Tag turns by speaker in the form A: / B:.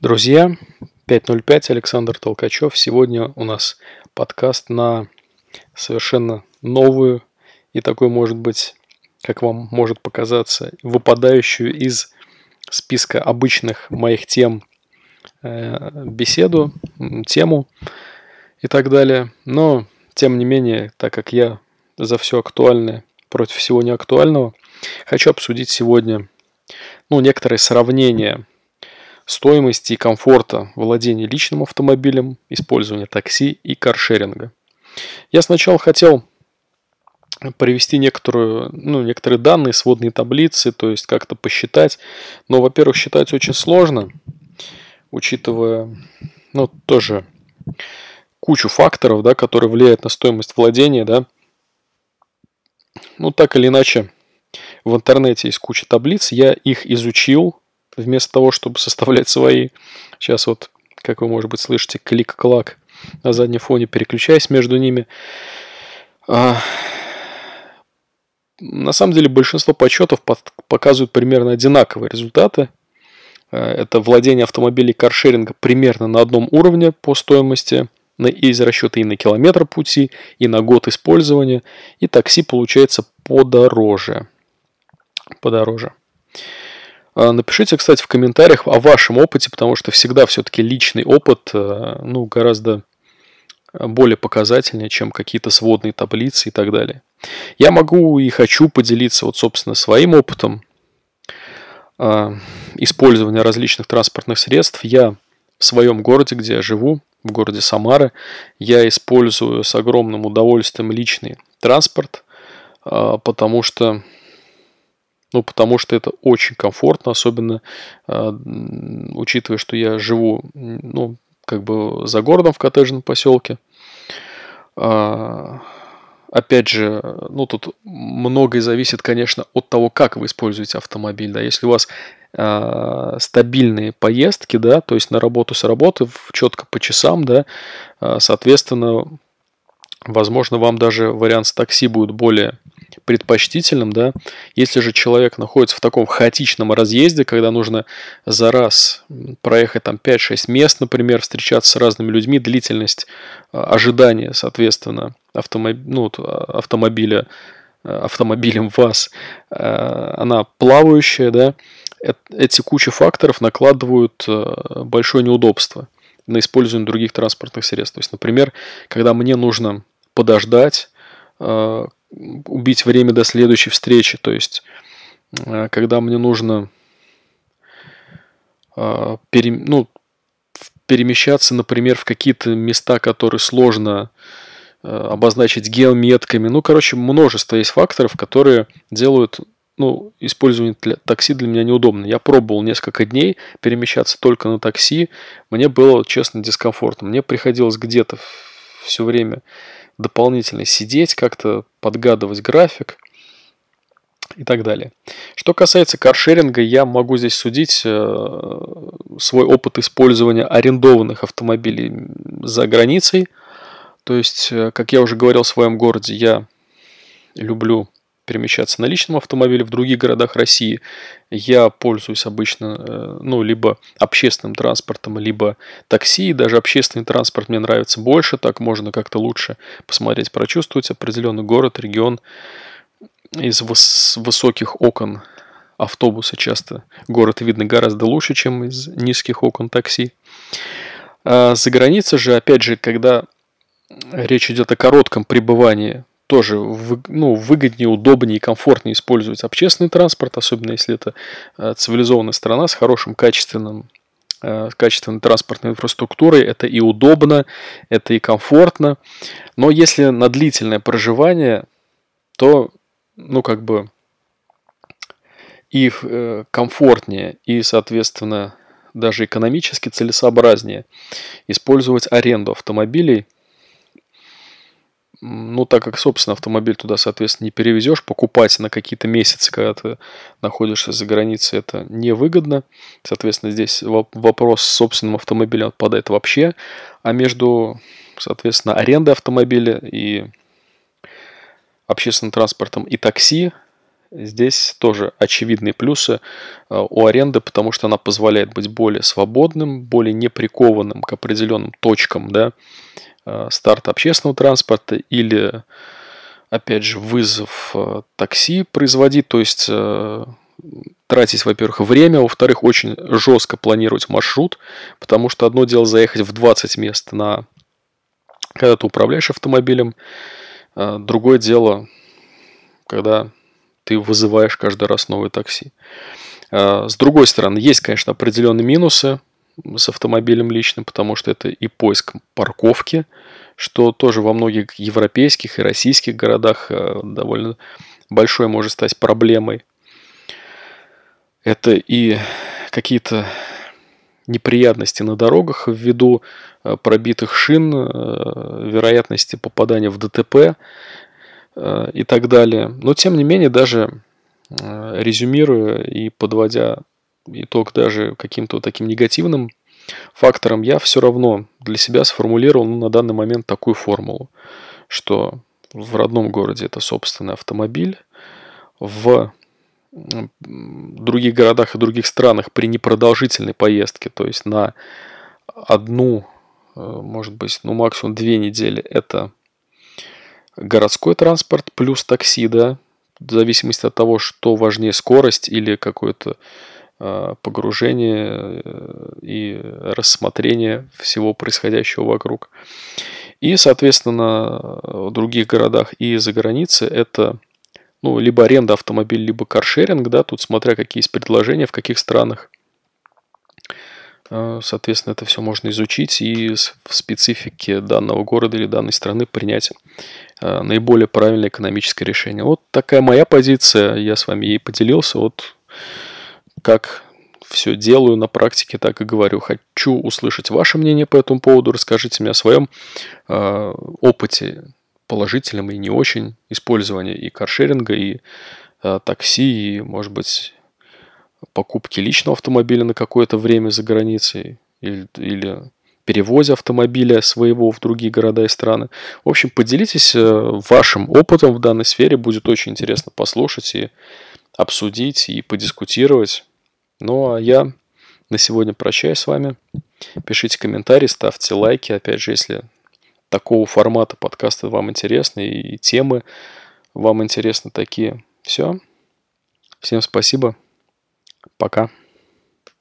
A: Друзья, 5.05, Александр Толкачев. Сегодня у нас подкаст на совершенно новую и такой, может быть, как вам может показаться, выпадающую из списка обычных моих тем э, беседу, тему и так далее. Но, тем не менее, так как я за все актуальное против всего неактуального, хочу обсудить сегодня ну, некоторые сравнения стоимости и комфорта владения личным автомобилем, использования такси и каршеринга. Я сначала хотел привести некоторую, ну, некоторые данные, сводные таблицы, то есть как-то посчитать. Но, во-первых, считать очень сложно, учитывая, ну, тоже кучу факторов, да, которые влияют на стоимость владения, да. Ну, так или иначе, в интернете есть куча таблиц, я их изучил, вместо того, чтобы составлять свои. Сейчас вот, как вы, может быть, слышите, клик-клак на заднем фоне, переключаясь между ними. А, на самом деле большинство подсчетов показывают примерно одинаковые результаты. А, это владение автомобилей каршеринга примерно на одном уровне по стоимости. Есть расчеты и на километр пути, и на год использования. И такси получается подороже. Подороже. А, напишите, кстати, в комментариях о вашем опыте, потому что всегда все-таки личный опыт э, ну, гораздо более показательнее, чем какие-то сводные таблицы и так далее. Я могу и хочу поделиться, вот, собственно, своим опытом а, использования различных транспортных средств. Я в своем городе, где я живу, в городе Самара, я использую с огромным удовольствием личный транспорт, потому что ну, потому что это очень комфортно, особенно э, учитывая, что я живу, ну, как бы за городом в коттеджном поселке. Э, опять же, ну, тут многое зависит, конечно, от того, как вы используете автомобиль, да. Если у вас э, стабильные поездки, да, то есть на работу с работы, четко по часам, да, э, соответственно, возможно, вам даже вариант с такси будет более предпочтительным, да. Если же человек находится в таком хаотичном разъезде, когда нужно за раз проехать там 5-6 мест, например, встречаться с разными людьми, длительность а, ожидания, соответственно, автомоб... ну, а, автомобиля, а, автомобилем ВАЗ, она плавающая, да, эти куча факторов накладывают большое неудобство на использование других транспортных средств. То есть, например, когда мне нужно подождать, убить время до следующей встречи. То есть, э, когда мне нужно э, пере, ну, перемещаться, например, в какие-то места, которые сложно э, обозначить геометками. Ну, короче, множество есть факторов, которые делают ну, использование для, такси для меня неудобно. Я пробовал несколько дней перемещаться только на такси. Мне было, честно, дискомфортно. Мне приходилось где-то все время дополнительно сидеть, как-то подгадывать график и так далее. Что касается каршеринга, я могу здесь судить э, свой опыт использования арендованных автомобилей за границей. То есть, э, как я уже говорил в своем городе, я люблю перемещаться на личном автомобиле в других городах России, я пользуюсь обычно, э, ну, либо общественным транспортом, либо такси. Даже общественный транспорт мне нравится больше, так можно как-то лучше посмотреть, прочувствовать определенный город, регион из выс- высоких окон автобуса часто город видно гораздо лучше, чем из низких окон такси. А за границей же, опять же, когда речь идет о коротком пребывании тоже ну, выгоднее, удобнее и комфортнее использовать общественный транспорт, особенно если это э, цивилизованная страна с хорошим качественным э, качественной транспортной инфраструктурой. Это и удобно, это и комфортно. Но если на длительное проживание, то, ну, как бы и э, комфортнее, и, соответственно, даже экономически целесообразнее использовать аренду автомобилей – ну, так как, собственно, автомобиль туда, соответственно, не перевезешь, покупать на какие-то месяцы, когда ты находишься за границей, это невыгодно. Соответственно, здесь вопрос с собственным автомобилем отпадает вообще. А между, соответственно, арендой автомобиля и общественным транспортом и такси здесь тоже очевидные плюсы э, у аренды, потому что она позволяет быть более свободным, более неприкованным к определенным точкам, да, э, старта общественного транспорта или, опять же, вызов э, такси производить, то есть тратить, во-первых, время, во-вторых, очень жестко планировать маршрут, потому что одно дело заехать в 20 мест на когда ты управляешь автомобилем, другое дело, когда ты вызываешь каждый раз новое такси. А, с другой стороны, есть, конечно, определенные минусы с автомобилем личным, потому что это и поиск парковки, что тоже во многих европейских и российских городах а, довольно большой может стать проблемой. Это и какие-то неприятности на дорогах ввиду а, пробитых шин, вероятности попадания в ДТП, и так далее. Но тем не менее, даже э, резюмируя и подводя итог даже каким-то таким негативным фактором, я все равно для себя сформулировал ну, на данный момент такую формулу, что в родном городе это собственный автомобиль, в других городах и других странах при непродолжительной поездке, то есть на одну, э, может быть, ну максимум две недели, это городской транспорт плюс такси, да, в зависимости от того, что важнее скорость или какое-то э, погружение и рассмотрение всего происходящего вокруг. И, соответственно, в других городах и за границей это ну, либо аренда автомобиля, либо каршеринг, да, тут смотря какие есть предложения, в каких странах. Э, соответственно, это все можно изучить и в специфике данного города или данной страны принять э, наиболее правильное экономическое решение. Вот такая моя позиция, я с вами ей поделился. Вот как все делаю на практике, так и говорю. Хочу услышать ваше мнение по этому поводу. Расскажите мне о своем э, опыте положительном и не очень использования и каршеринга, и такси, и, может быть, покупки личного автомобиля на какое-то время за границей или, или перевозе автомобиля своего в другие города и страны. В общем, поделитесь э, вашим опытом в данной сфере. Будет очень интересно послушать и обсудить и подискутировать. Ну а я на сегодня прощаюсь с вами. Пишите комментарии, ставьте лайки. Опять же, если такого формата подкаста вам интересны и темы вам интересны такие. Все. Всем спасибо. Пока.